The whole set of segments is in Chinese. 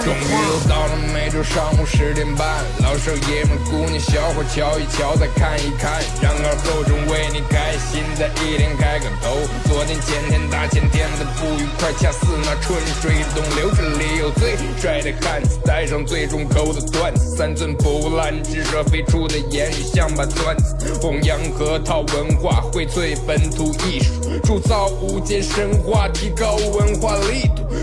终于又到了每周上午十点半，老少爷们、姑娘小伙瞧一瞧，再看一看，然而够钟为你开心的一天开个头。昨天、前天、大前天的不愉快，恰似那春水东流。这里有最帅的汉子，带上最重口的段子，三寸不烂之舌飞出的言语像把钻子。弘扬核桃文化，荟萃本土艺术，铸造无间神话，提高文化力度，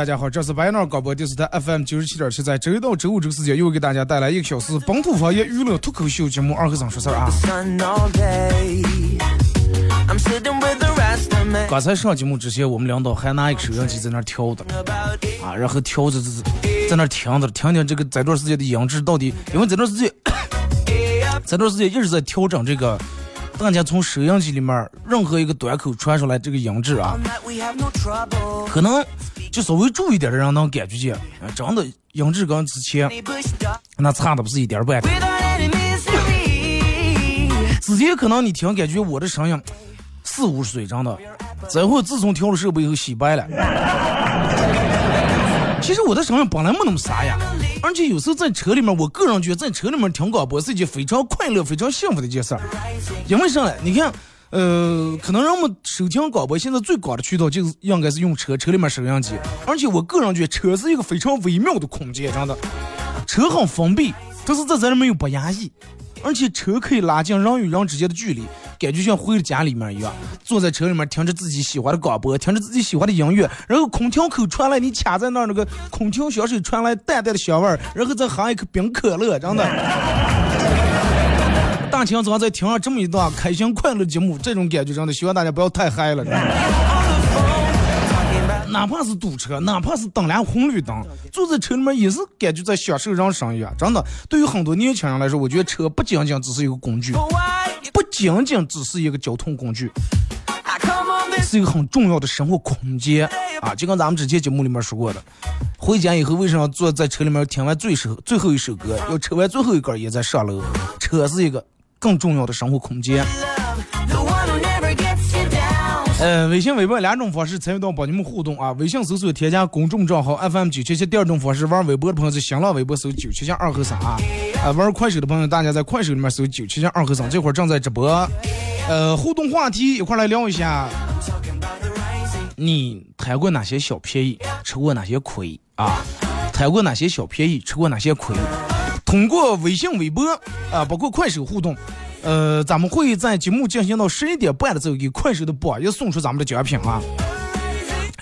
大家好，这是白闹广播电视台 FM 九十七点七，在周一到周五这个时间，又给大家带来一个小时本土方言娱乐脱口秀节目《二和尚说事儿》啊。刚才上节目之前，我们领导还拿一个收音机在那调的啊，然后调着在在那听着，听听这个这段时间的音质到底，因为这段时间这段时间一直在调整这个。大家从收音机里面任何一个端口传出来这个音质啊，可能就稍微注意点的人能感觉见，真的音质跟之前那差的不是一点半。之前可能你听感觉我的声音四五十岁，真的，这会自从调了设备以后洗白了。其实我的声音本来没那么沙呀。而且有时候在车里面，我个人觉得在车里面听广播是一件非常快乐、非常幸福的一件事儿。因为啥呢？你看，呃，可能人们收听广播现在最广的渠道就是应该是用车，车里面收音机。而且我个人觉得车是一个非常微妙的空间，真的，车很封闭，但是在这里面又不压抑。而且车可以拉近人与人之间的距离，感觉像回了家里面一样。坐在车里面听着自己喜欢的广播，听着自己喜欢的音乐，然后空调口传来你卡在那儿那个空调香水传来淡淡的香味，然后再喝一口冰可乐，真的。大清早再听上这么一段开心快乐节目，这种感觉真的，希望大家不要太嗨了。哪怕是堵车，哪怕是等辆红绿灯，坐在车里面也是感觉在享受人生一样。真的，对于很多年轻人来说，我觉得车不仅仅只是一个工具，不仅仅只是一个交通工具，是一个很重要的生活空间啊！就跟咱们之前节目里面说过的，回家以后为什么坐在车里面听完最首最后一首歌，要抽完最后一根烟再上楼？车是一个更重要的生活空间。呃，微信、微博两种方式参与到帮你们互动啊。微信搜索添加公众账号 FM 九七七，第二种方式玩微博的朋友在新浪微博搜九七七二和三啊。啊，玩快手的朋友，大家在快手里面搜九七七二和三，这会儿正在直播。呃，互动话题一块来聊一下，你贪过哪些小便宜，吃过哪些亏啊？贪过哪些小便宜，吃过哪些亏？通过微信、微博啊，包括快手互动。呃，咱们会在节目进行到十一点半的时候，给快手的宝也送出咱们的奖品啊！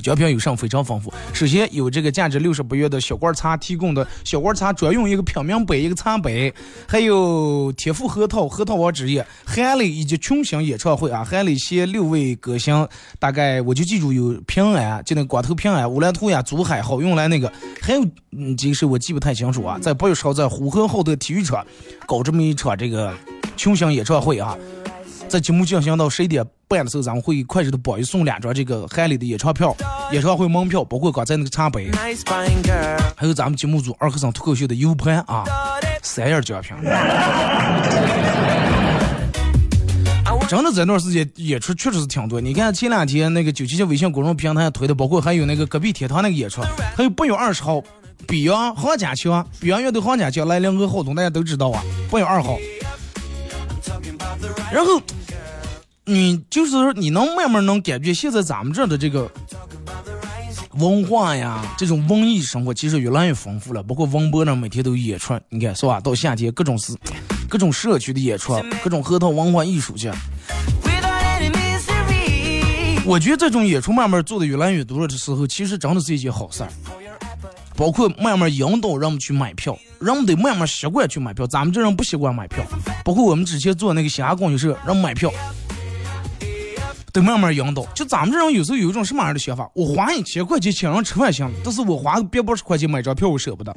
奖品有上非常丰富。首先有这个价值六十八元的小罐茶提供的小罐茶专用一个品茗杯一个茶杯，还有天赋核桃核桃王之夜韩磊以及群星演唱会啊，韩磊携六位歌星，大概我就记住有平安，就那光头平安、乌兰图雅、祖海好运来那个，还有嗯几个是我记不太清楚啊，在八月十号在呼和浩特体育场搞这么一场这个。群星演唱会啊，在节目进行到十一点半的时候，咱们会快手的榜一送两张这个海磊的演唱票、演唱会门票，包括刚才那个茶杯，还有咱们节目组二和尚脱口秀的 U 盘啊，三样奖品。真的这段时间演出确实是挺多。你看前两天那个九七七微信公众平台推的，包括还有那个隔壁天堂那个演出，还有八月二十号，比洋黄家强，比洋乐队黄家强来两个活动，大家都知道啊，八月二号。然后，你就是说，你能慢慢能感觉现在咱们这的这个文化呀，这种文艺生活其实越来越丰富了。包括王博呢，每天都演出，你看是吧？到夏天各种是各种社区的演出，各种核桃文化艺术节。我觉得这种演出慢慢做的越来越多了的时候，其实真的是一件好事儿。包括慢慢引导人们去买票，人们得慢慢习惯去买票。咱们这人不习惯买票，包括我们之前做那个嘻哈公益社，让买票，得慢慢引导。就咱们这人有时候有一种什么样的想法？我花一千块钱请人吃饭行，但是我花别八十块钱买张票我舍不得。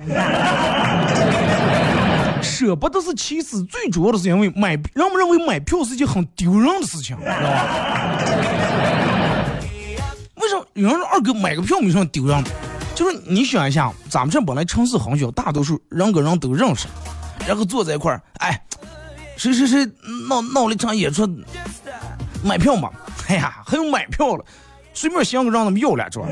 舍不得是其次，最主要的是因为买，人们认为买票是件很丢人的事情，知道吧？为什么有人说二哥买个票没什么丢人的？就是你想一下，咱们这本来城市很小，大多数人跟人都认识，然后坐在一块儿，哎，谁谁谁闹闹了一场演出，买票嘛，哎呀，还有买票了，随便想个让他们要两张。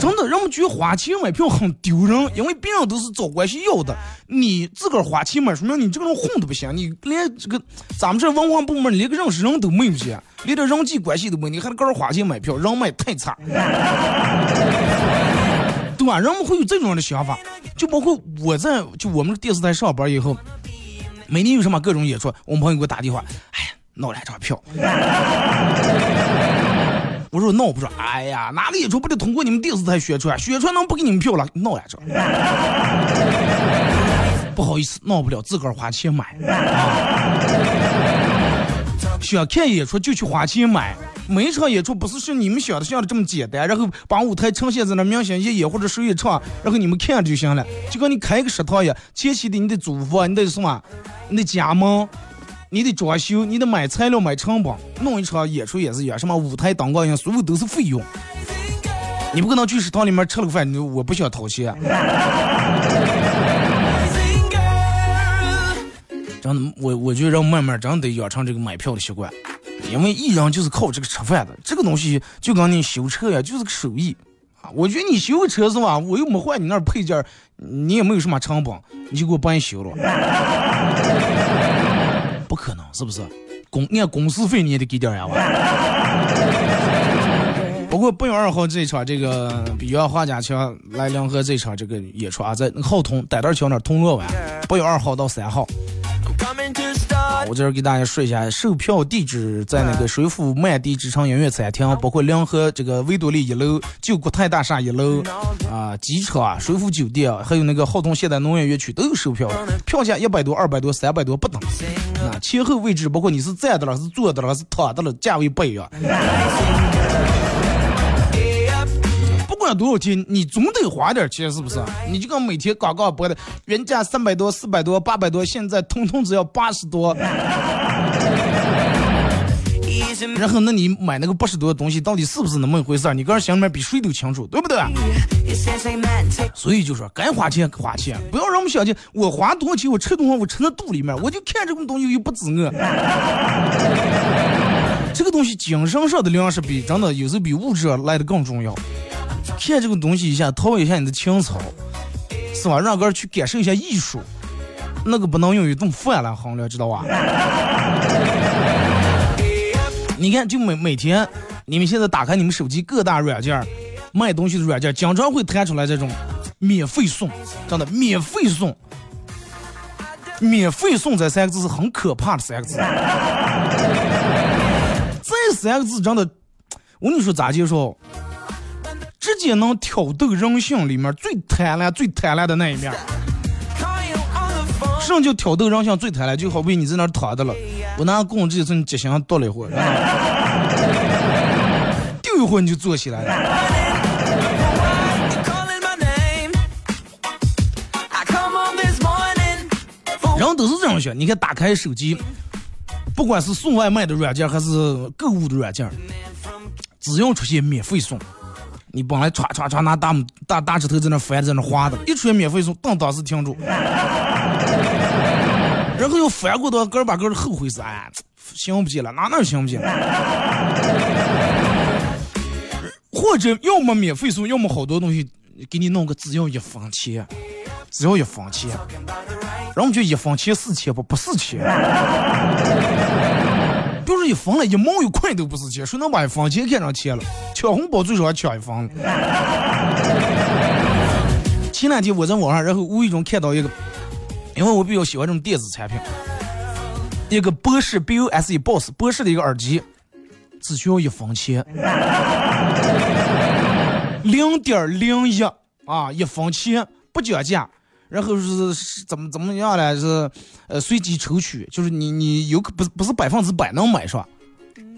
真的，人们觉得花钱买票很丢人，因为别人都是找关系要的，你自个儿花钱买，说明你这个人混的不行，你连这个咱们这文化部门连个认识人都没有些，连点人际关系都没有，你还搁这花钱买票，人脉太差，对吧？人们会有这种的想法，就包括我在就我们电视台上班以后，每年有什么各种演出，我们朋友给我打电话，哎呀，闹两张票。我说闹不说，哎呀，哪个演出不得通过你们电视台宣传？宣传能不给你们票了？闹两张！不好意思，闹不了，自个儿花钱买。想看演出就去花钱买，每一场演出不是像你们想的想的这么简单，然后把舞台呈现在那明星一演或者谁一唱，然后你们看着就行了。就跟你开个食堂一样，前期的你得租房，你得什么，你得加盟。你得装修，你得买材料、买成本，弄一场演出也是一样，什么舞台、灯光一样，所有都是费用。你不可能去食堂里面吃了个饭，你我不想掏钱。真的，我我觉得人慢慢真的得养成这个买票的习惯，因为艺人就是靠这个吃饭的。这个东西就跟你修车呀，就是个手艺啊。我觉得你修个车是吧？我又没换你那配件，你也没有什么成本，你就给我帮你修了。不可能，是不是？公按公司费你也得给点呀吧。不过八月二号这场这个比约华家强来联合这场这个演出啊，在浩通傣大桥那儿铜锣湾，八月二号到三号。我这儿给大家说一下，售票地址在那个水府满地之城音乐餐厅，包括联合这个维多利一楼、旧国泰大厦一楼啊、机场、啊水府酒店，还有那个浩通现代农业园区都有售票，票价一百多、二百多、三百多不等。啊，前后位置包括你是站的了，是坐的了，是躺的了，价位不一样。多少钱，你总得花点钱，是不是？你就跟每天广告播的，原价三百多、四百多、八百多，现在通通只要八十多。然后，那你买那个八十多的东西，到底是不是那么一回事儿？你个人心里面比谁都清楚，对不对？所以就说，该花钱花钱，不要让我们想起我花多少钱，我吃东西我吃到肚里面，我就看这个东西又不止饿。这个东西精神上的粮食比真的有时候比物质来的更重要。看这个东西一下，陶冶一下你的情操，是吧？让个人去感受一下艺术，那个不能用一顿饭来衡量，知道吧？你看，就每每天，你们现在打开你们手机各大软件卖东西的软件，经常会弹出来这种免费送，真的免费送，免费送这三个字是很可怕的三个字。这三个字真的，我跟你说咋介绍？直接能挑逗人性里面最贪婪、最贪婪的那一面。什么叫挑逗人性最贪婪？就好比你在那躺着了，我拿棍子从你脚上剁了一会儿，丢一会儿你就坐起来了。人都是这样想，你看打开手机，不管是送外卖的软件还是购物的软件，只要出现免费送。你本来歘歘歘拿大大大指头在那翻，在那划的，一出现免费送，当当时停住，然后又翻过头，个儿把个儿后悔死，哎，行不起了，哪哪行不起了？或者要么免费送，要么好多东西给你弄个只要一分钱，只要一分钱，然后就一分钱是钱不？不是钱。就是一分了，一毛一块都不是钱，谁能把一分钱看成钱了？抢红包最少还抢一分。前两天我在网上，然后无意中看到一个，因为我比较喜欢这种电子产品，一个博士 B O S E Boss 博士的一个耳机，只需要一分钱，零点零一啊，一分钱不讲价，然后是是怎么怎么样呢？是呃随机抽取，就是你你有可不不是百分之百能买上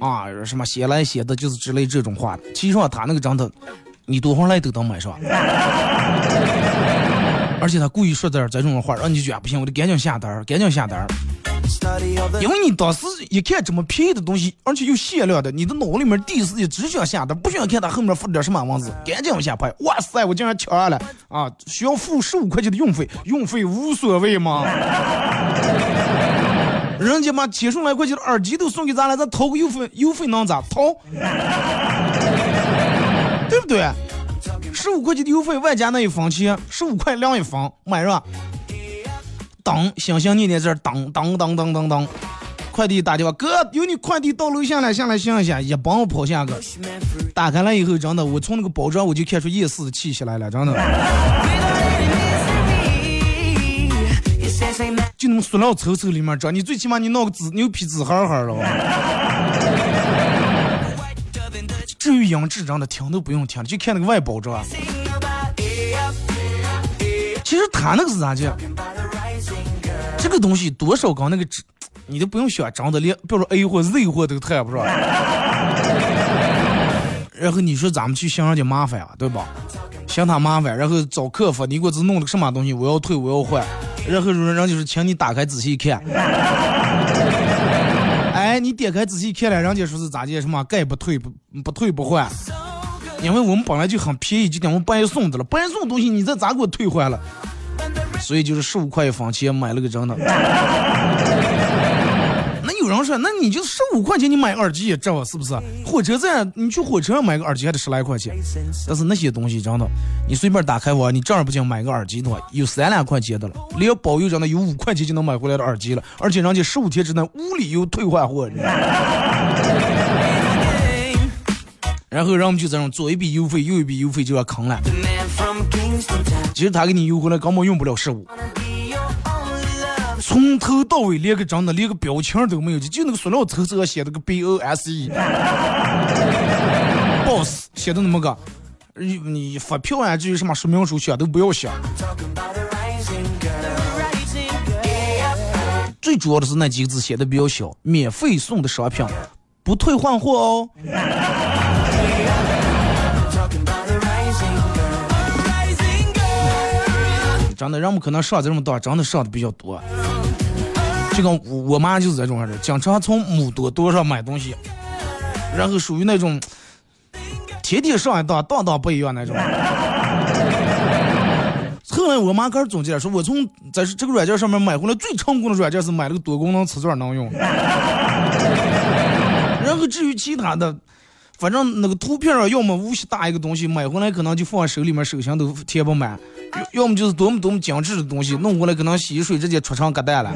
啊？什么写来写的就是之类这种话，其实上他那个真的，你多少来都能买上。而且他故意说点这种话，让你觉得不行，我得赶紧下单，赶紧下单。因为你当时一看这么便宜的东西，而且又限量的，你的脑里面第一时间只想下单，不想看他后面附点什么文字，赶紧往下拍。哇塞，我竟然抢上了啊！需要付十五块钱的运费，运费无所谓吗？人家把几十来块钱的耳机都送给咱了，咱掏个邮费，邮费能咋掏？对不对？十五块钱的邮费外加那一分钱，十五块两一分，买上。当，心心念念在这当当当当当当，快递打电话，哥，有你快递到楼下来，下来想一下，一帮我跑下个，打开了以后，真的，我从那个包装我就看出夜市的气息来了，真的。就那么塑料抽抽里面装，你最起码你弄个纸牛皮纸盒盒了吧。至于音质，真的听都不用听，就看那个外包装。其实他那个是咋讲？这个东西多少跟那个纸，你都不用想，长得连比如说 A 货 Z 货都谈不上。然后你说咱们去想人家麻烦啊，对吧？嫌他麻烦，然后找客服，你给我这弄的什么东西？我要退，我要换。然后人家就是请你打开仔细看。哎，你点开仔细看了，人家说是咋的？什么概不退不不退不换？因为我们本来就很便宜，就等于白送的了，白送东西你这咋给我退换了？所以就是十五块一分钱买了个真的。那有人说，那你就十五块钱你买耳机也值是不是？火车站你去火车上买个耳机还得十来块钱。但是那些东西真的，你随便打开网，你正儿八经买个耳机的话，有三两块钱的了。连包邮真的有五块钱就能买回来的耳机了，而且人家十五天之内无理由退换货。然后人们就这种左一笔邮费，右一笔邮费就要坑了。其实他给你邮回来根本用不了十五，从头到尾连个真的连个标签都没有，就就那个塑料抽上写的个 B O S E，boss 写的那么个，你你发票啊，至于什么说明书写都不要写。最主要的是那几个字写的比较小，免费送的商品，不退换货哦。真的，人们可能上这么当，真的上的比较多。这个我妈就是这种人，经常从母多多上买东西，然后属于那种天天上一当，当当不一样那种。后来我妈开始总结说，我从在这个软件上面买回来最成功的软件是买了个多功能磁钻能用。然后至于其他的。反正那个图片上要么无锡大一个东西买回来可能就放在手里面手心都贴不满，要么就是多么多么精致的东西弄过来可能洗水直接出成疙瘩了。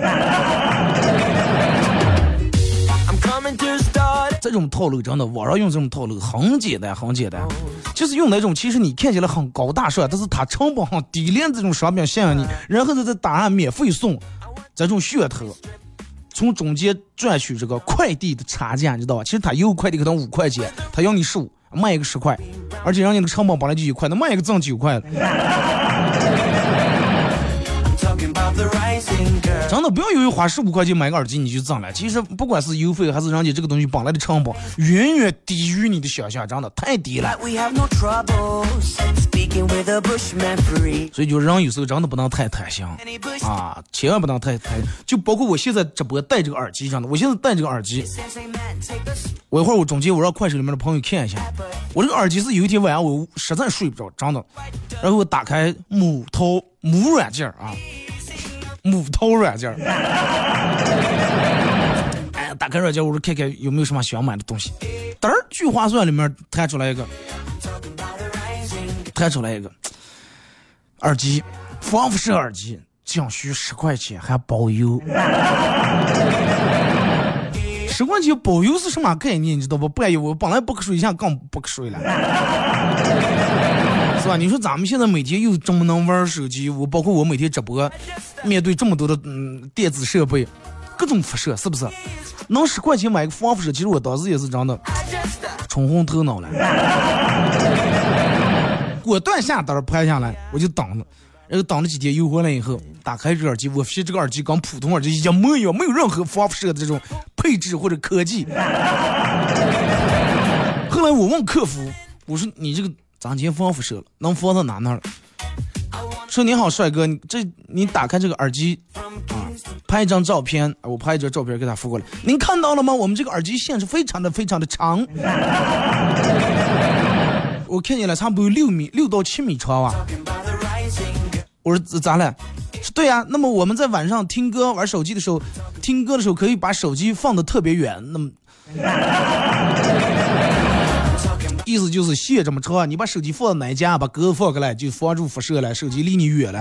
这种套路真的，网上用这种套路很简单很简单，就是用那种其实你看起来很高大上，但是它成本很低廉这种商品吸引你，然后再答案免费送，这种噱头。从中间赚取这个快递的差价，你知道吧？其实他邮快递可能五块钱，他要你十五，卖一个十块，而且人家那个成本本来就一块，那卖一个挣九块了。真的不要以为花十五块钱买个耳机你就挣了，其实不管是邮费还是人家这个东西本来的成本，远远低于你的想象，真的太低了。所以就人有时候真的不能太贪心啊，千万不能太贪。就包括我现在直播戴这个耳机，真的，我现在戴这个耳机，我一会儿我中间我让快手里面的朋友看一下，我这个耳机是有一天晚上我实在睡不着，真的，然后我打开某淘某软件啊。母淘软件，哎，打开软件，我说看看有没有什么想买的东西。嘚儿，聚划算里面弹出来一个，弹出来一个耳机，防辐射耳机，仅需十块钱，还包邮。十块钱包邮是什么概念？你知道不？半夜我本来不瞌睡，现在更不瞌睡了。是吧？你说咱们现在每天又这么能玩手机，我包括我每天直播，面对这么多的嗯电子设备，各种辐射，是不是？能十块钱买个防辐射，其实我当时也是真的冲昏头脑了。果断下单拍下来，我就等着，然后等了几天邮回来以后，打开这耳机，我发现这个耳机跟普通耳机一模一样，没有任何防辐射的这种配置或者科技。后来我问客服，我说你这个咋今天防辐射了？能防到哪哪了？说你好，帅哥，你这你打开这个耳机啊，拍一张照片，我拍一张照片给他发过来。您看到了吗？我们这个耳机线是非常的非常的长，我看见了，差不多有六米六到七米长啊。我说咋了？说对呀。那么我们在晚上听歌玩手机的时候，听歌的时候可以把手机放的特别远，那么。意思就是线这么长，你把手机放到哪家，把歌放过来，就防住辐射了，手机离你远了。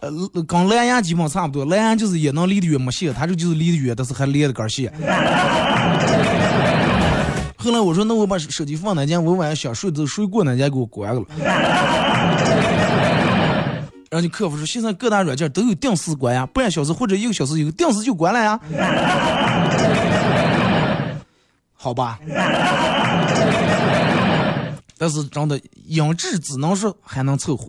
呃，跟蓝牙基本差不多，蓝牙就是也能离得远没线，它这就是离得远，但是还连着根线。后来我说，那我把手机放哪家，我晚上想睡都睡过哪家给我关了。然后就客服说，现在各大软件都有定时关呀，半小时或者一个小时有定时就关了呀。好吧，但是真的音质只能说还能凑合，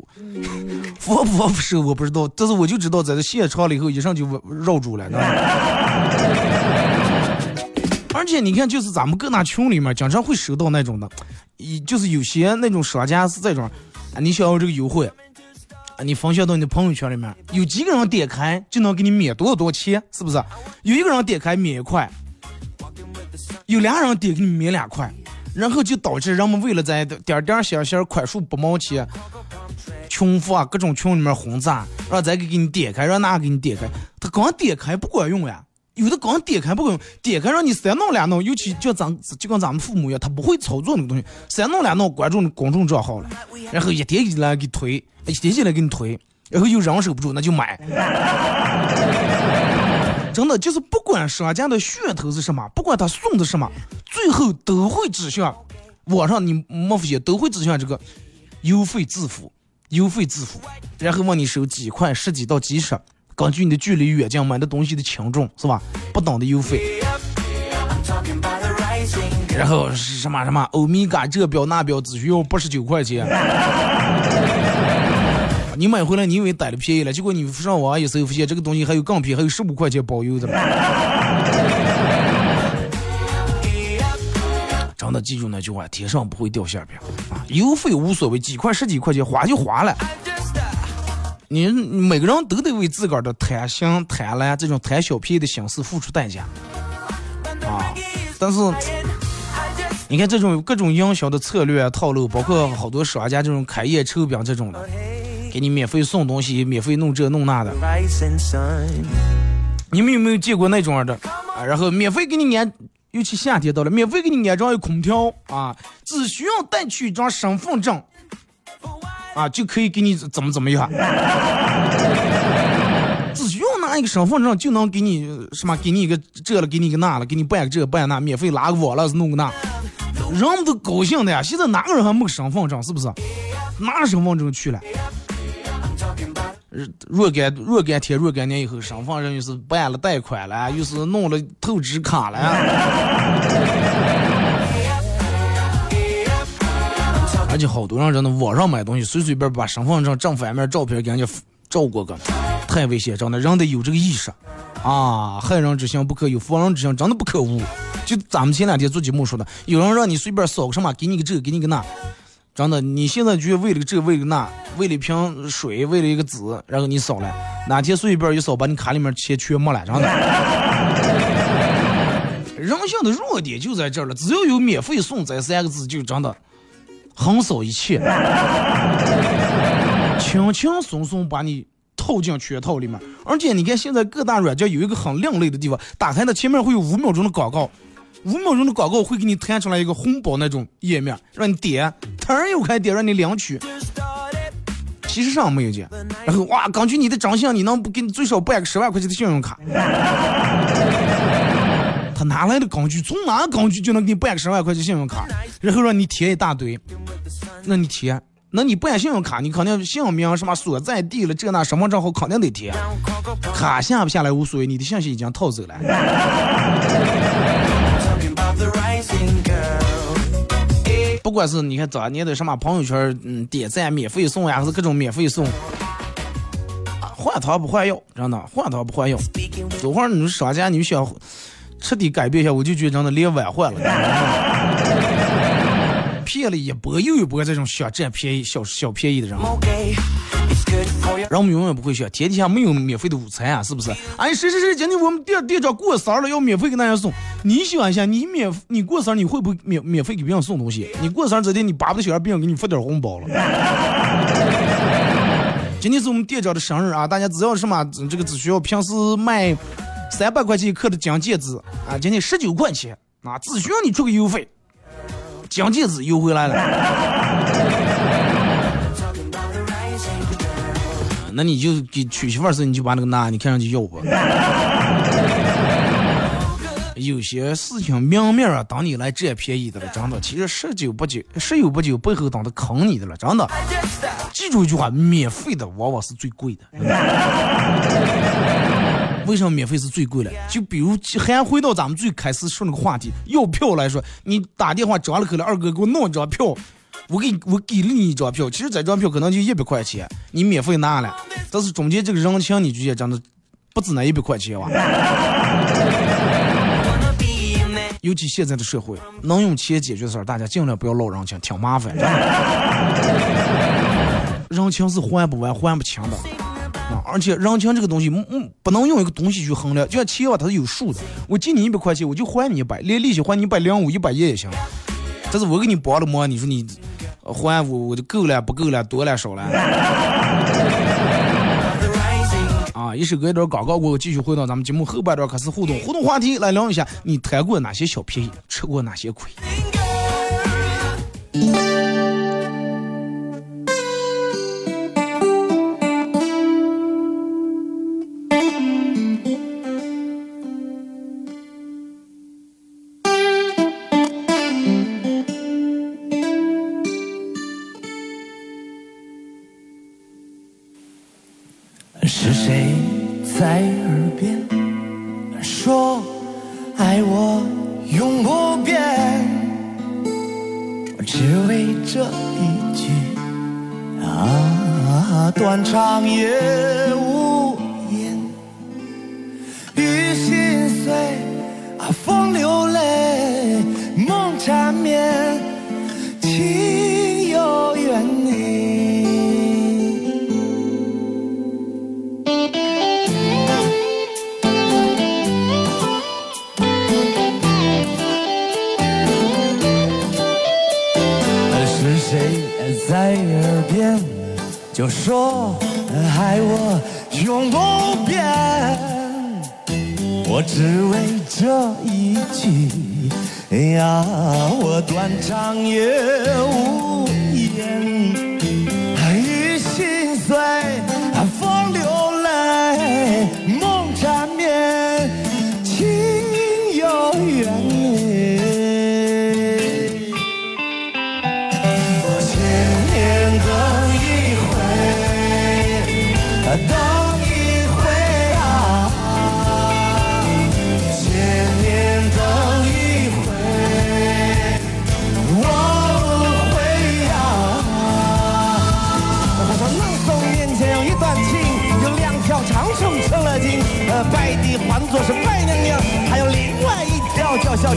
防不防辐射我不知道，但是我就知道在这现场了以后，一上就绕住了。而且你看，就是咱们各大群里面经常会收到那种的，一就是有些那种商家是这种，啊，你想要这个优惠，啊，你分享到你的朋友圈里面，有几个人点开就能给你免多少多少钱，是不是？有一个人点开免一块。有俩人点给你免两块，然后就导致人们为了在 点点小小块数不毛钱，群发各种群里面轰炸，让咱给给你点开，让那给你点开，他刚点开不管用呀，有的刚点开不管用，点开让你三弄两弄，尤其就咱就跟咱们父母一样，他不会操作那个东西，三弄两弄关注公众账号了，然后一点进来给推，一点进来给你推，然后又忍受不住那就买。真的就是不管商家的噱头是什么，不管他送的什么，最后都会指向网上你没发现都会指向这个邮费自付，邮费自付，然后问你收几块、十几到几十，根据你的距离远近、买的东西的轻重是吧？不等的邮费。然后是什么什么欧米伽这表那表只需要八十九块钱。你买回来，你以为逮了便宜了，结果你上网一搜，发现这个东西还有更便宜，还有十五块钱包邮的。真的记住那句话：天上不会掉馅饼啊！邮费无所谓，几块十几块钱花就花了。你每个人都得为自个儿的贪心、贪婪这种贪小便宜的心思付出代价啊！但是，你看这种各种营销的策略套路，包括好多商家这种开业抽饼这种的。给你免费送东西，免费弄这弄那的。你们有没有见过那种的啊？然后免费给你安，尤其夏天到了，免费给你安装一空调啊，只需要带去一张身份证啊，就可以给你怎么怎么样。只需要拿一个身份证就能给你什么？给你一个这了，给你一个那了，给你办个这办那，免费拉个网了，弄个那，人们都高兴的呀。现在哪个人还没身份证？是不是？拿身份证去了。若干若干天若干年以后，身份证又是办了贷款了，又是弄了透支卡了。而且好多人真的网上买东西，随随便把身份证正反面照片给人家照过个，太危险！真的，人得有这个意识啊！害人之心不可有，防人之心真的不可无。就咱们前两天做节目说的，有人让你随便扫个什么，给你个这，给你个那。真的，你现在就为了这，为了那，为了一瓶水，为了一个纸，然后你扫了，哪天随便一扫，把你卡里面钱全没了，真的。人性的弱点就在这儿了，只要有免费送这三个字，就真的横扫一切，轻轻松松把你套进圈套里面。而且你看，现在各大软件有一个很另类的地方，打开它前面会有五秒钟的广告。五秒钟的广告会给你弹出来一个红包那种页面，让你点，突然又开点，让你领取。其实上没有见，然后哇，根据你的长相，你能不给你最少办个十万块钱的信用卡？他哪来的工具？从哪工具就能给你办个十万块钱信用卡？然后让你填一大堆，那你填，那你办信用卡，你肯定姓名什么所在地了，这那什么账号肯定得填。卡下不下来无所谓，你的信息已经套走了。不管是你看早年的什么朋友圈，嗯，点赞免费送呀，还是各种免费送，换汤不换药，真的换汤不换药。有会儿你说商家，你想彻底改变一下，我就觉得真的连碗换了，骗了一波又一波这种想占便宜、小小便宜的人。让我们永远不会想，天底下没有免费的午餐啊，是不是？哎，谁谁谁，今天我们店店长过生日了，要免费给大家送。你想一下，你免你过生日，你会不会免免费给别人送东西？你过生日这天，你巴不得想让别人给你发点红包了。今天是我们店长的生日啊，大家只要什么这个只需要平时卖三百块钱一克的金戒指啊，今天十九块钱啊，只需要你出个邮费，金戒指邮回来了。那你就给娶媳妇儿时，你就把那个拿，你看上去要不？有些事情明面啊，当你来占便宜的了，真的，其实十久不久，十有不久背后等着坑你的了，真的。记住一句话，免费的往往是最贵的。为什么免费是最贵的？就比如还回到咱们最开始说那个话题，要票来说，你打电话张了口了，二哥给我弄一张票。我给我给了你一张票，其实这张票可能就一百块钱，你免费拿了，但是中间这个人情，你觉得真的不止那一百块钱哇？尤其现在的社会，能用钱解决的事儿，大家尽量不要捞人情，挺麻烦。人情是还不完、还不清的啊！而且人情这个东西，嗯，不能用一个东西去衡量，就像钱啊，它是有数的。我借你一百块钱，我就还你一百，连利息还你一百零五、一百一也行。但是我给你帮了忙，你说你。还我我就够了，不够了，多了少了。啊，一首歌一段广告过后，继续回到咱们节目后半段，开始互动。互动话题来聊一下，你贪过哪些小便宜，吃过哪些亏？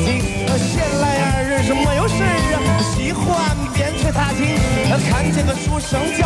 闲来二人是没有事儿啊，喜欢边吹踏青，看见个书生叫。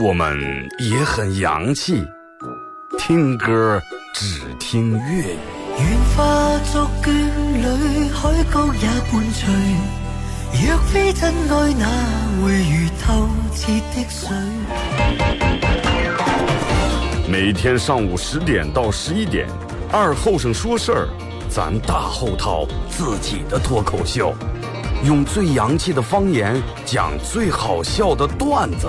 我们也很洋气，听歌只听粤语。愿化作眷侣，海角也伴随。若非真爱，哪会如透彻的水？每天上午十点到十一点，二后生说事儿，咱大后套自己的脱口秀，用最洋气的方言讲最好笑的段子。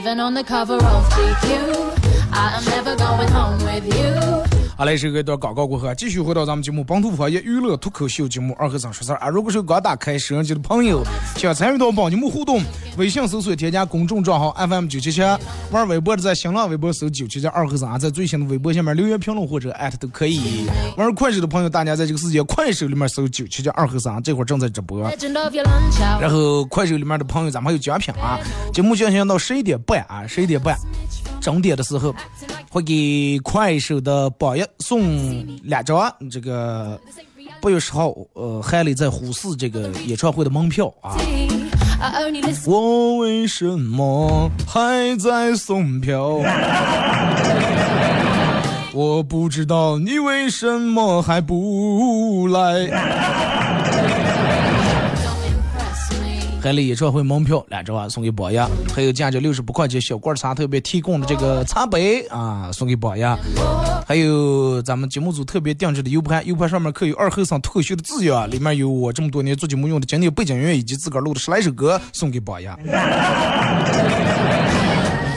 Even on the cover of GQ, I am never going home with you. 好嘞，是个一段广告过后，继续回到咱们节目《本土方言娱乐脱口秀》节目二和尚说事儿啊！如果是刚打开摄像机的朋友，想参与到帮节目互动，微信搜索添加公众账号 FM 九七七，玩微博的在新浪微博搜九七七二和尚，在最新的微博下面留言评论或者艾特都可以。玩快手的朋友，大家在这个世界快手里面搜九七七二和尚，这会儿正在直播。然后快手里面的朋友，咱们还有奖品啊！节目进行到十一点半啊，十一点半。整点的时候，会给快手的榜一送两张这个八月十号呃韩磊在虎市这个演唱会的门票啊。我为什么还在送票？我不知道你为什么还不来。海里演唱会门票两张啊，送给榜样；还有价值六十八块钱小罐茶特别提供的这个茶杯啊，送给榜样；还有咱们节目组特别定制的 U 盘，U 盘上面刻有二后生脱口秀的字样，里面有我这么多年做节目用的经典背景音乐以及自个儿录的十来首歌，送给榜样。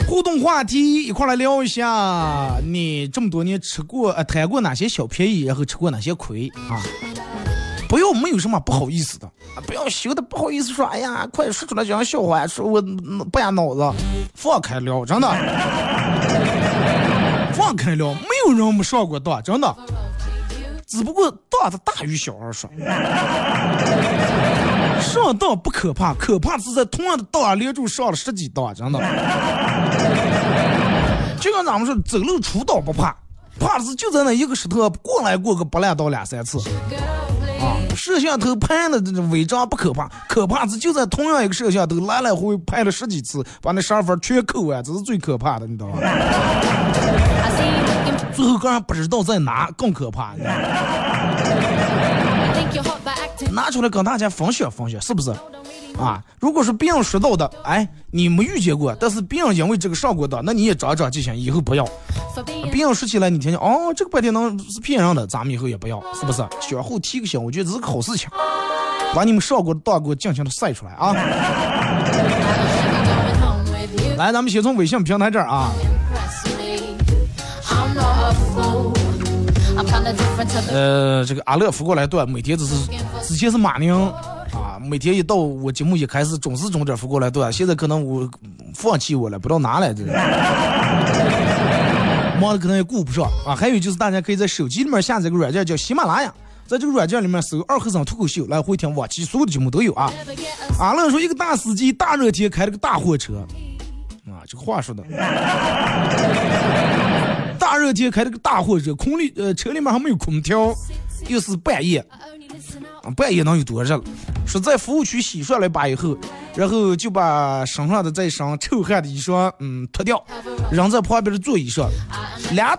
互动话题，一块来聊一下，你这么多年吃过呃贪过哪些小便宜，然后吃过哪些亏啊？不要没有什么不好意思的，不要羞的不好意思说，哎呀，快说出来讲笑话，说我不压脑子，放开聊，真的，放开聊，没有人没上过当，真的，只不过当的大于小而说，上当不可怕，可怕是在同样的当连住上了十几当，真的，就跟咱们说走路出刀不怕，怕的是就在那一个石头过来过个不烂刀两三次。摄像头拍的这违章不可怕，可怕是就在同样一个摄像头来来回回拍了十几次，把那十二分全扣完，这是最可怕的，你知道吗？最后个人不知道在哪，更可怕。拿出来跟大家分享分享，是不是？啊，如果是别人说到的，哎，你没遇见过，但是别人因为这个上过当，那你也长长记性，以后不要。别人说起来，你听听，哦，这个白天能是骗人的，咱们以后也不要，是不是？相互提个醒，我觉得这是个好事情，把你们上过的当给我尽情的晒出来啊！来，咱们先从微信平台这儿啊。呃，这个阿乐扶过来段，每天只是之前是马宁啊，每天一到我节目一开始准时准点发过来段，现在可能我放弃我了，不知道哪来的，忙的可能也顾不上啊。还有就是大家可以在手机里面下载个软件叫喜马拉雅，在这个软件里面搜“二和尚脱口秀”来回听往期所有的节目都有啊。阿乐说一个大司机大热天开了个大货车，啊，这个话说的。大热天开了个大货车，空里呃车里面还没有空调，又是半夜，半夜能有多热了？说在服务区洗涮了一把以后，然后就把身上的这身臭汗的衣裳嗯脱掉，扔在旁边的座椅上，俩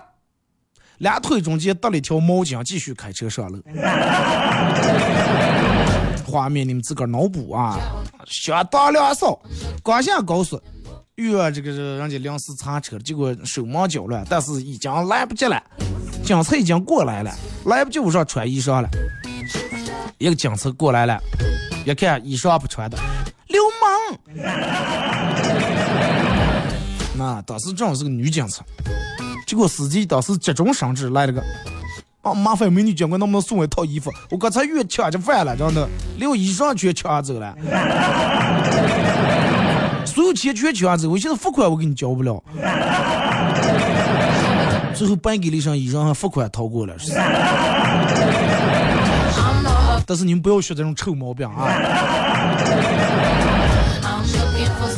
俩腿中间搭了一条毛巾，继续开车上路。画面你们自个儿脑补啊，相当凉爽，刚下高速。约这个是人家临时查车，结果手忙脚乱，但是已经来不及了，警察已经过来了，来不及我上穿衣裳了。一个警察过来了，一看衣裳不穿的，流氓！那当时正好是个女警察，结果司机当时急中生智来了个，啊，麻烦美女警官能不能送我一套衣服？我刚才越抢着饭了，真的，连我衣裳全抢走了。所有钱全抢走，我现在付款我给你交不了。最后白给了一身衣裳，还付款逃过了。但是你们不要学这种臭毛病啊！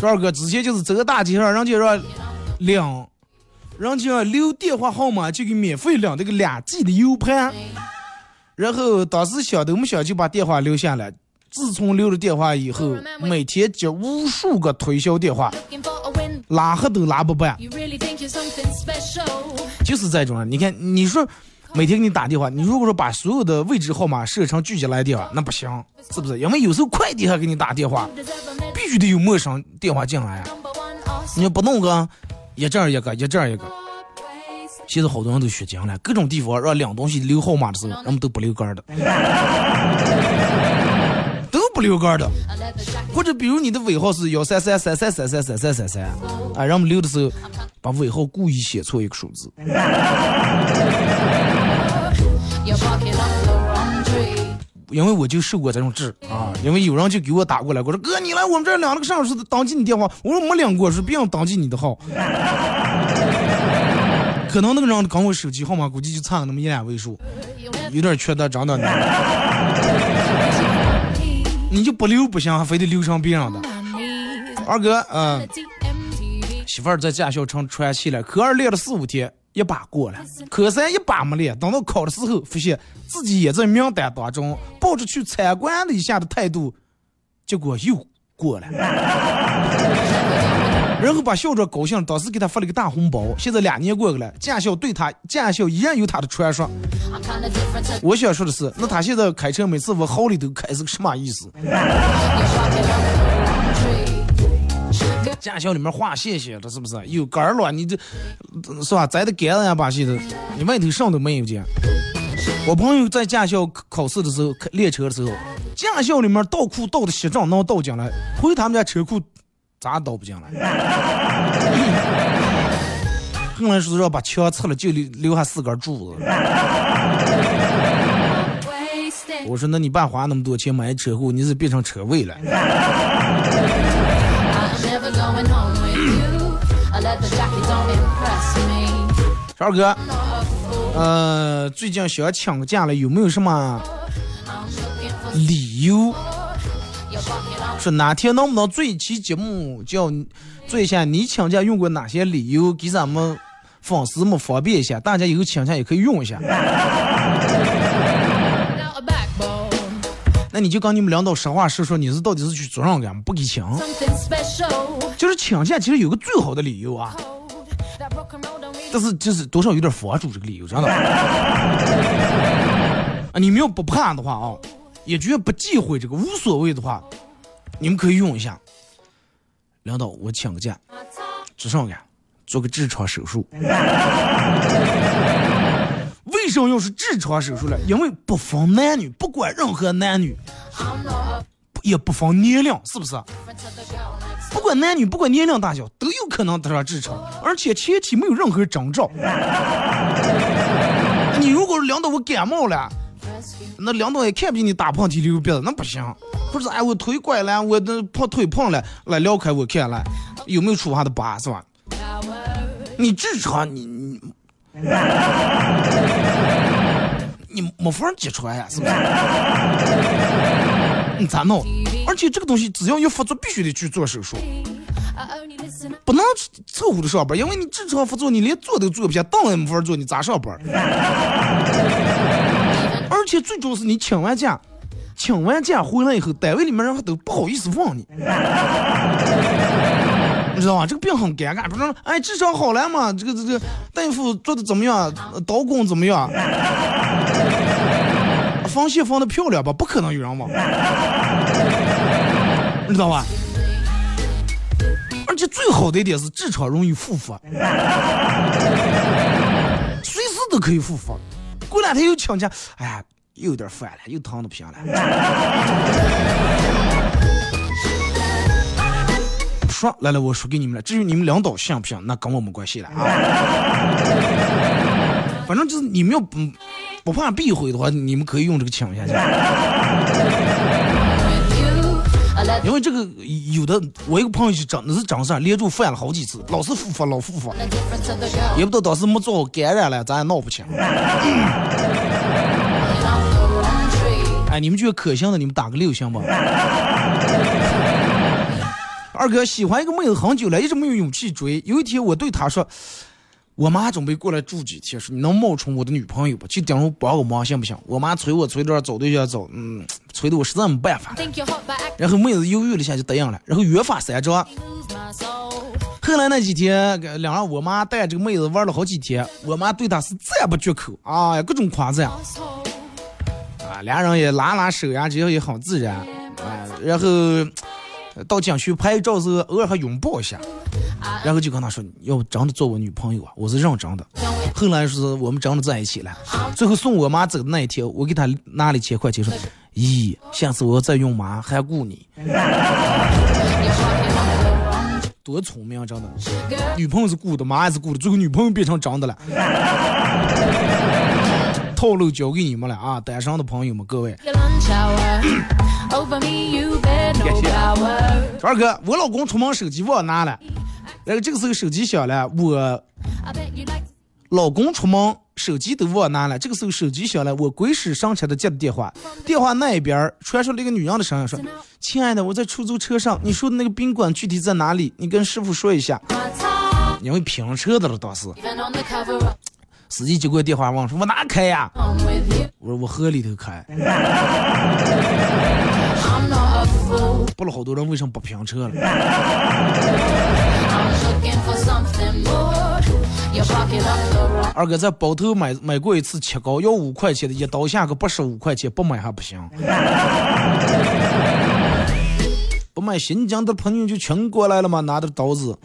二哥之前就是走个大街上，人家让领，人家留电话号码就给免费领这个两 G 的 U 盘，然后当时想都没想就把电话留下来。自从留了电话以后，每天接无数个推销电话，拉黑都拉不办。就是这种，你看，你说每天给你打电话，你如果说把所有的位置号码设成聚集来电，那不行，是不是？因为有时候快递还给你打电话，必须得有陌生电话进来啊。你要不弄个一阵一个，一阵一个。现在好多人都学精了，各种地方让领东西留号码的时候，人们都不留杆的。都不留杆的，或者比如你的尾号是幺三三三三三三三三三三，啊，人们留的时候把尾号故意写错一个数字。因为我就受过这种治啊，因为有人就给我打过来，我说哥，你来我们这儿领了个啥？是登记你电话？我说没领过，是别人登记你的号。可能那个人跟我手机号码估计就差那么一两位数，有点缺德，真的。你就不留不行，还非得留上别人的。二哥，嗯，媳妇儿在驾校成喘气了，科二练了四五天，一把过了；科三一把没练，等到考的时候，发现自己也在名单当中，抱着去参观了一下的态度，结果又过了。然后把校长高兴，当时给他发了个大红包。现在两年过去了，驾校对他驾校依然有他的传说。我想说的是，那他现在开车每次往好里头开是个什么意思？驾校里面画线线的，是不是？有杆儿了，你这是吧？栽的杆子呀，把戏的，你外头上都没有见。我朋友在驾校考试的时候开练车的时候，驾校里面倒库倒的稀账能倒进来，回他们家车库。咋倒不进来？后来说要把墙拆了，就留留下四根柱子。我说那你爸花那么多钱买车库，你是变成车位了？二哥，呃，最近想请假了，有没有什么理由？说哪天能不能做一期节目，叫做一下你请假用过哪些理由，给咱们粉丝们方便一下，大家以后请假也可以用一下。那你就跟你们领导实话实说，你是到底是去做啥干不给请？就是请假其实有个最好的理由啊，但是就是多少有点佛主这个理由，真的。啊，你们要不怕的话啊，也觉得不忌讳这个无所谓的话。你们可以用一下，领导，我请个假，做上干？做个痔疮手术。为什么又是痔疮手术呢？因为不分男女，不管任何男女，也不分年龄，是不是？不管男女，不管年龄大小，都有可能得上痔疮，而且前期没有任何征兆。你如果是领导，我感冒了。那领导也看不见你打喷嚏流鼻子，那不行。不是，哎，我腿拐了，我的碰腿碰了，来撩开我看了，有没有出汗的疤是吧？你痔疮，你你你没法挤出来呀，是不是？你咋弄？而且这个东西只要一发作，必须得去做手术，不能凑合着上班，因为你痔疮发作，你连坐都坐不下，凳也没法坐，你咋上班？而且最主要是你请完假，请完假回来以后，单位里面人还都不好意思问，你你知道吗？这个病很尴尬，不是？哎，痔疮好了吗？这个这个大夫做的怎么样？刀工怎么样？缝线缝的漂亮吧？不可能有人忘，你知道吧？而且最好的一点是痔疮容易复发，随时都可以复发。过两天又请假，哎呀，又有点烦了，又疼的不行了。说来来，我说给你们了。至于你们领导信不信，那跟我没关系了啊。反正就是你们要不不怕避讳的话，你们可以用这个请下去。因为这个有的，我一个朋友就长那是长上连住犯了好几次，老是复发，老复发，也不知道当时没做好感染了，咱也闹不清。哎，你们觉得可行的，你们打个六行吧。二哥喜欢一个妹子很久了，一直没有勇气追。有一天我对他说：“我妈准备过来住几天，说你能冒充我的女朋友不？就顶着帮我忙行不行？”我妈催我催着找对象找，嗯，催的我实在没办法。然后妹子犹豫了一下就答应了，然后约法三章。后来那几天，两人我妈带这个妹子玩了好几天，我妈对她是赞不绝口啊，各种夸赞。啊，俩人也拉拉手呀，这样也很自然啊，然后。到景区拍照时，偶尔还拥抱一下，然后就跟他说：“要不真的做我女朋友啊？我是认真的。”后来是我们真的在一起了。最后送我妈走的那一天，我给他拿了一千块钱，说：“咦，下次我要再用妈还雇你。”多聪明啊！真的，女朋友是雇的，妈也是雇的，最后女朋友变成真的了。套路交给你们了啊，单身的朋友们，各位。二哥，我老公出门手机忘拿了，然后这个时候手机响了，我老公出门手机都忘拿了，这个时候手机响了，我鬼使神差的接的电话，电话那一边传出了一个女人的声音，说：“亲爱的，我在出租车上，你说的那个宾馆具体在哪里？你跟师傅说一下。”因为拼车的了，当时。司机接过电话问说：“我哪开呀？”我说：“我河里头开。”不了好多人为什么不拼车了？二哥在包头买买过一次切糕，要五块钱的，一刀下个八十五块钱，不买还不行。不买新疆的朋友就全过来了吗？拿着刀子。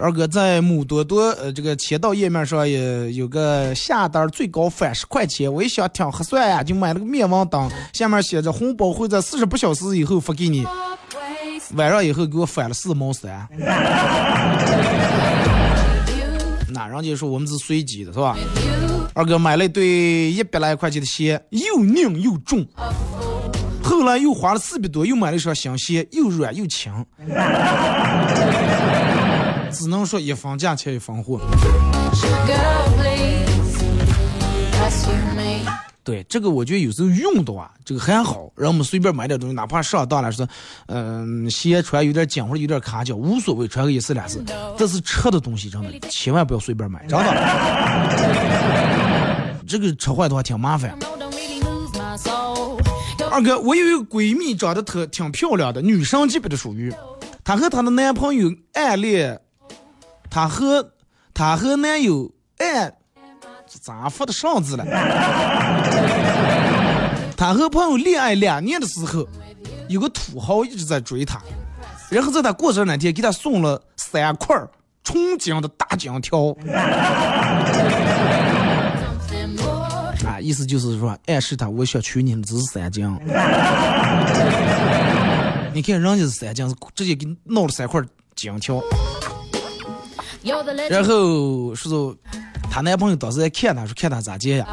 二哥在母多多呃这个签到页面上也有个下单最高返十块钱，我一想挺合算呀，就买了个灭亡灯，下面写着红包会在四十八小时以后发给你，晚上以后给我返了四毛三。那人家说我们是随机的是吧？二哥买了一对一百来块钱的鞋，又硬又重，后来又花了四百多，又买了一双新鞋，又软又轻。只能说一分价钱一分货。对这个，我觉得有时候用到啊，这个还好，让我们随便买点东西，哪怕上当了说，嗯，鞋穿有点紧或者有点卡脚，无所谓，穿个一次两次。但是吃的东西真的千万不要随便买，真的。这个吃坏的话挺麻烦。二哥，我有一个闺蜜，长得特挺漂亮的，女生级别的属于，她和她的男朋友暗恋。她和她和男友哎，咋发的上字了？她和朋友恋爱两年的时候，有个土豪一直在追她，然后在她过生日那天给她送了三块纯金的大金条。啊，意思就是说暗示她我想娶你，只是三金。你看人家是三金，直接给闹了三块金条。然后说说，她男朋友当时在看她，说看她咋接呀，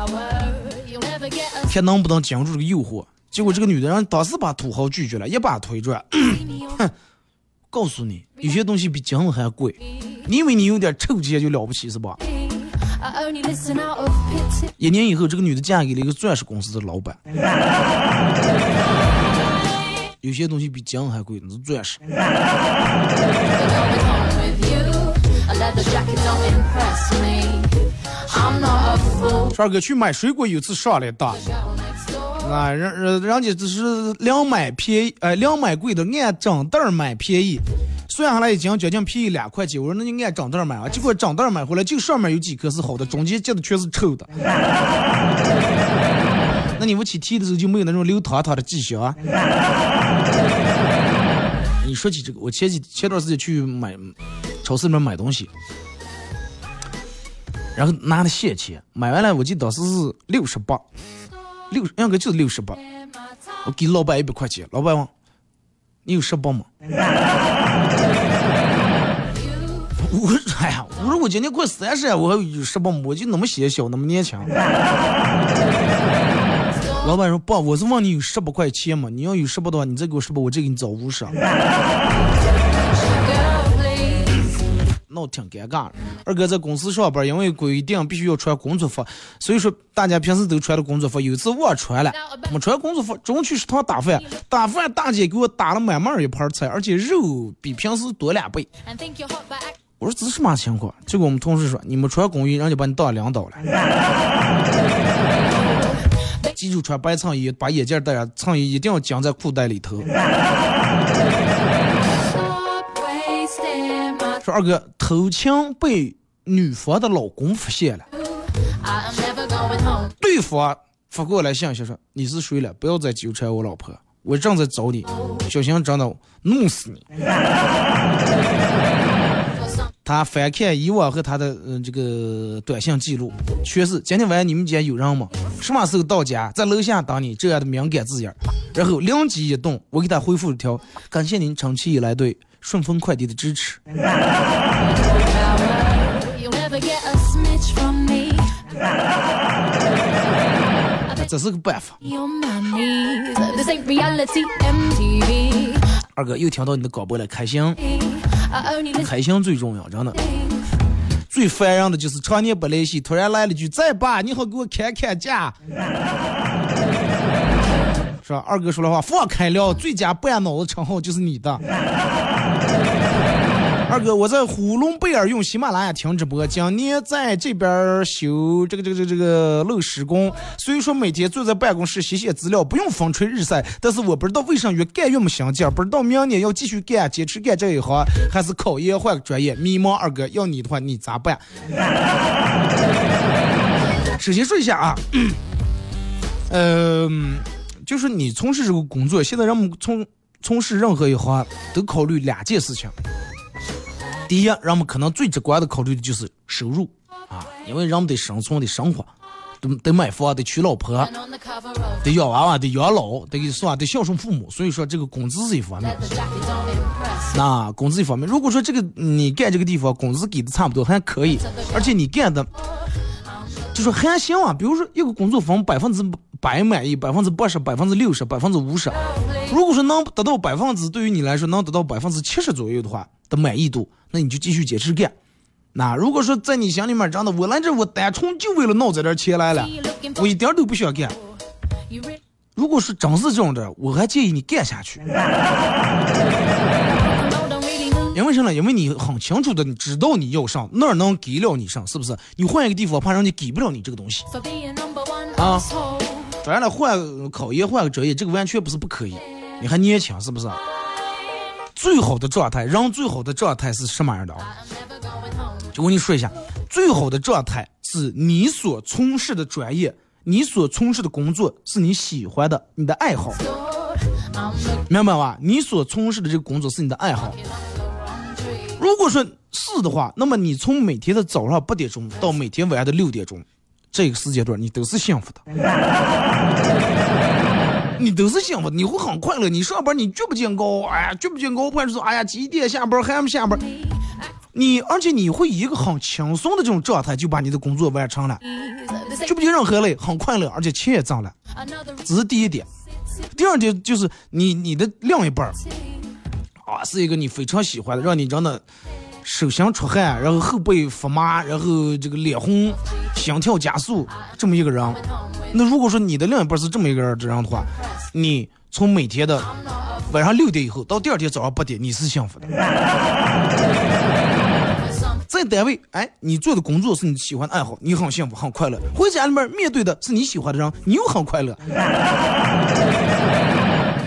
看能不能经住这个诱惑。结果这个女的人当时把土豪拒绝了，一把推转。哼，告诉你，有些东西比金子还贵。你以为你有点臭钱就了不起是吧？一年以后，这个女的嫁给了一个钻石公司的老板。有些东西比金还贵，那是钻石。帅哥去买水果，有次上来当，啊，人人人家只是两买便宜，哎，两买贵的，按整袋买便宜，算下来已经将近便宜两块钱。我说那你按整袋买啊，结果整袋买回来就上面有几颗是好的，中间结的全是臭的。那你们去提的时候就没有那种流汤汤的迹象啊？你说起这个，我前几前段时间去买超市里面买东西，然后拿的现钱，买完了我记得当时是六十八，六应该就是六十八。我给老板一百块钱，老板问你有十八吗？我哎呀，我说我今年快三十了，我还有十八吗？我就那么显小，那么年轻。老板说不，我是问你有十八块钱吗？你要有十八的话，你再给我十八，我再给你找五十。那我挺尴尬。二哥在公司上班，因为规定必须要穿工作服，所以说大家平时都穿的工作服。有一次忘穿了，没穿工作服，中午去食堂打饭，打饭大姐给我打了满满一盘菜，而且肉比平时多两倍。我说这是什么情况？结果我们同事说你们穿工衣，人家把你当领导了。记住穿白衬衣，把眼镜戴上，衬衣一定要夹在裤袋里头。说二哥偷情被女方的老公发现了，对方发过来信息说你是谁了？不要再纠缠我老婆，我正在找你，小心真的弄死你。他翻看以往和他的嗯这个短信记录，全是今天晚上你们家有人吗？什么时候到家？在楼下等你这样的敏感字眼。然后灵机一动，我给他回复一条：感谢您长期以来对顺丰快递的支持。这是个办法。二哥又听到你的广播了，开心。开心最重要，真的。最烦人的就是常年不联系，突然来了句“再吧，你好，给我砍砍价。”是吧？二哥说的话放开了，最佳半脑子称号就是你的。二哥，我在呼伦贝尔用喜马拉雅听直播，今年在这边修这个这个这个这个漏施工，所以说每天坐在办公室写写资料，不用风吹日晒。但是我不知道为啥越干越没心劲儿，不知道明年要继续干，坚持干这一行，还是考研换个专业，迷茫。二哥，要你的话，你咋办？首先说一下啊，嗯，就是你从事这个工作，现在人们从从事任何一行都考虑两件事情。第一，人们可能最直观的考虑的就是收入啊，因为人们得生存，得生活，得得买房，得娶老婆，得养娃娃，得养老，得给是吧？得孝顺父母。所以说，这个工资是一方面。那工资一方面，如果说这个你干这个地方工资给的差不多，还可以，而且你干的，就说还行啊。比如说一个工作坊百分之百满意，百分之八十、百分之六十、百分之五十。如果说能得到百分之，对于你来说能得到百分之七十左右的话的满意度。那你就继续坚持干。那如果说在你心里面真的，我来这我单纯就为了闹这点钱来了，我一点都不想干。如果是真是这种的，我还建议你干下去。因为什么？因为你很清楚的知道你要上哪儿能给了你上，是不是？你换一个地方，怕人家给不了你这个东西。啊，当然了，换考研换个专业，这个完全不是不可以。你还年轻，是不是？最好的状态，人最好的状态是什么样的啊？就我跟你说一下，最好的状态是你所从事的专业，你所从事的工作是你喜欢的，你的爱好，明白吧？你所从事的这个工作是你的爱好。如果说是的话，那么你从每天的早上八点钟到每天晚上的六点钟，这个时间段你都是幸福的。你都是幸福，你会很快乐。你上班你绝不见高，哎呀，绝不见高，或者说哎呀几点下班还没下班，你而且你会以一个很轻松的这种状态就把你的工作完成了，绝不见任何累，很快乐，而且钱也挣了。这是第一点。第二点就是你你的另一半啊是一个你非常喜欢的，让你真的手心出汗，然后后背发麻，然后这个脸红，心跳加速这么一个人。那如果说你的另一半是这么一个人这样的话，你从每天的晚上六点以后到第二天早上八点，你是幸福的。在单位，哎，你做的工作是你喜欢的爱好，你很幸福，很快乐。回家里面面对的是你喜欢的人，你又很快乐。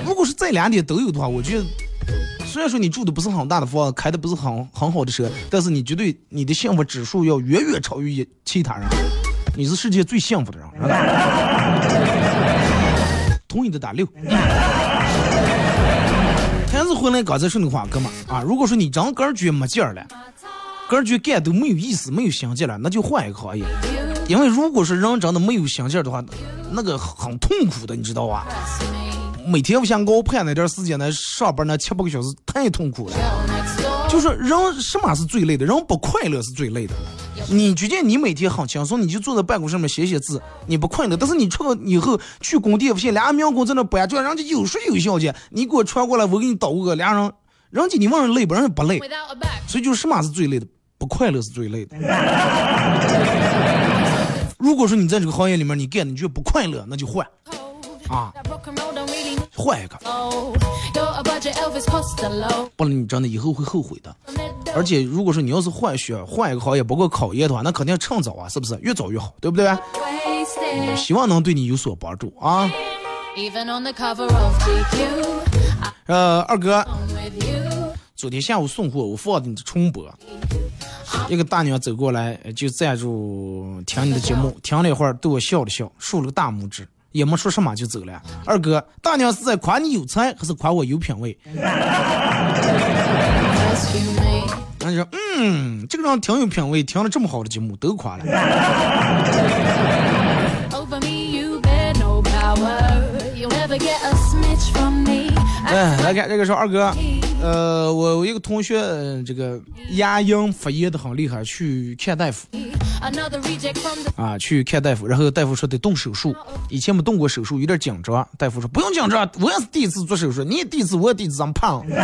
如果是这两点都有的话，我觉得，虽然说你住的不是很大的房，开的不是很很好的车，但是你绝对你的幸福指数要远远超于其他人。你是世界最幸福的人，同意的打六。还是回来刚才说那话，哥们啊，如果说你真个人觉没劲儿了，个人觉干都没有意思、没有心劲了，那就换一个行业。因为如果是人真的没有心劲的话，那个很痛苦的，你知道吧？每天不像熬盘那点时间呢，上班那七八个小时太痛苦了。就是人什么是最累的？人不快乐是最累的。你觉得你每天很轻松，你就坐在办公室里面写写字，你不快乐。但是你出以后去工地，发现俩民工在那搬砖，人家有说有笑的。你给我传过来，我给你捣鼓个俩人，人家你问人累不？人家不累。所以就是什么是最累的？不快乐是最累的。如果说你在这个行业里面你干的你觉得不快乐，那就换啊，换一个。不然你真的以后会后悔的。而且如果说你要是换学换一个行业，包括考研的话，那肯定趁早啊，是不是？越早越好，对不对？希望能对你有所帮助啊。呃，二哥，昨天下午送货，我放的你的重播。一个大娘走过来，就站住听你的节目，听了一会儿，对我笑了笑，竖了个大拇指，也没说什么就走了。二哥，大娘是在夸你有才，还是夸我有品位？人说，嗯，这个人挺有品位，听了这么好的节目，都夸了。哎，来看这个说二哥。呃，我我一个同学，这个牙龈发炎的很厉害，去看大夫。啊，去看大夫，然后大夫说得动手术，以前没动过手术，有点紧张。大夫说不用紧张，我也是第一次做手术，你也第一次，我也第一次，咱们胖。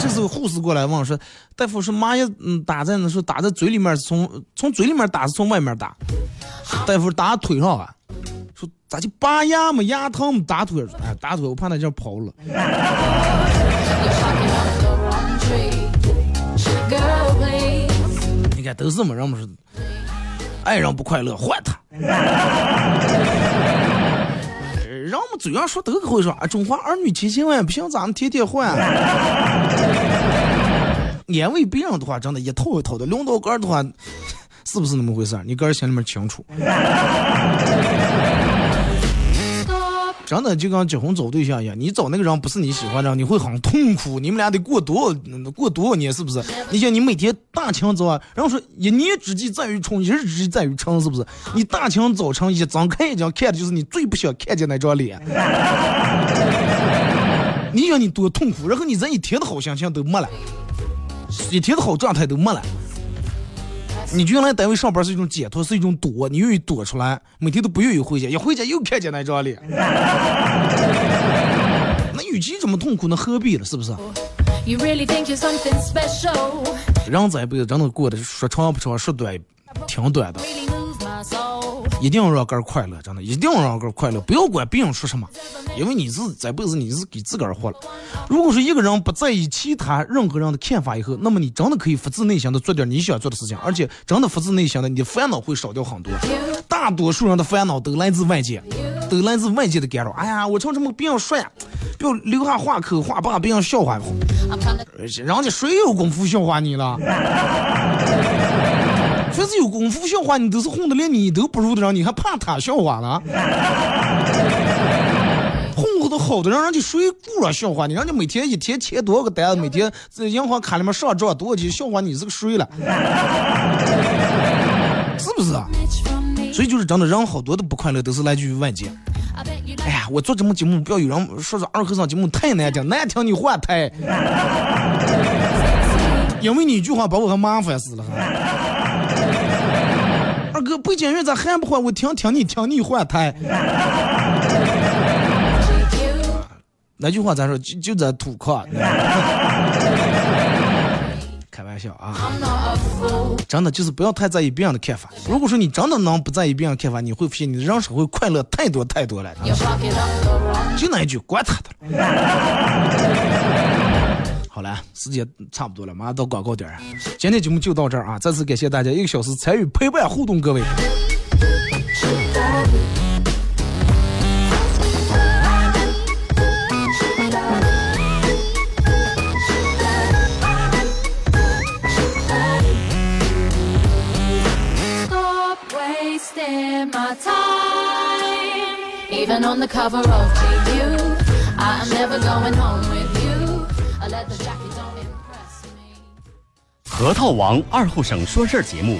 这时候护士过来问说，大夫说麻药嗯打在那说打在嘴里面，从从嘴里面打是从外面打？大夫打腿上啊。说咋就拔牙嘛？牙疼打腿？哎，打腿我怕那叫跑了。你看都是么人们说，爱人不快乐换他。人们嘴上说都会说啊，中华儿女千千万，不行咱们天天换。安慰别人的话，真的一套一套的；领导个的话，是不是那么回事？你个人心里面清楚。真的就跟结婚找对象一样，你找那个人不是你喜欢的，你会很痛苦。你们俩得过多少过多少年，是不是？你想你每天大清早，然后说一年之计在于春，一日之计在于晨，是不是？你大清早晨一睁开眼睛看的就是你最不想看见那张脸。你想你多痛苦，然后你这一天的好心情都没了，一天的好状态都没了。你原来单位上班是一种解脱，是一种躲，你愿意躲出来，每天都不愿意回家，一回家又看见那张脸，那与其这么痛苦，那何必呢？是不是？人这一辈子真的过得说长不长，说短挺短的。一定要让个儿快乐，真的，一定要让个儿快乐，不要管别人说什么，因为你是这辈子你是给自个儿活了。如果说一个人不在意其他任何人的看法以后，那么你真的可以发自内心的做点你想做的事情，而且真的发自内心的，你的烦恼会少掉很多。大多数人的烦恼都来自外界，都来自外界的干扰。哎呀，我穿这么别人说呀，不要留下话口话把别人笑话，人家谁有功夫笑话你了？凡是有功夫笑话，你都是混的连你都不如的人，你还怕他笑话了？混的好的人，人家谁顾了笑话你？人家每天一天签多少个单子，每天在银行卡里面上账多少钱，笑话你是个谁了？是不是啊？所以就是真的，人好多的不快乐都是来自于外界。哎呀，我做这么节目，不要有人说说二和尚节目太难听，难听你换台。因为你一句话把我还麻烦死了。二哥，北京人咋还不换？我听听你，听你换台。那句话咋说？就就在土矿。开玩笑啊！真的就是不要太在意别人的看法。如果说你真的能不在意别人看法，你会发现你的人生会快乐太多太多了。就那一句，管他的。好了，时间差不多了，马上到广告点，今天节目就到这儿啊，再次感谢大家一个小时参与陪伴互动，各位。stop wasting my time even on the cover of GU, i am never going home with。核桃王二后省说事儿节目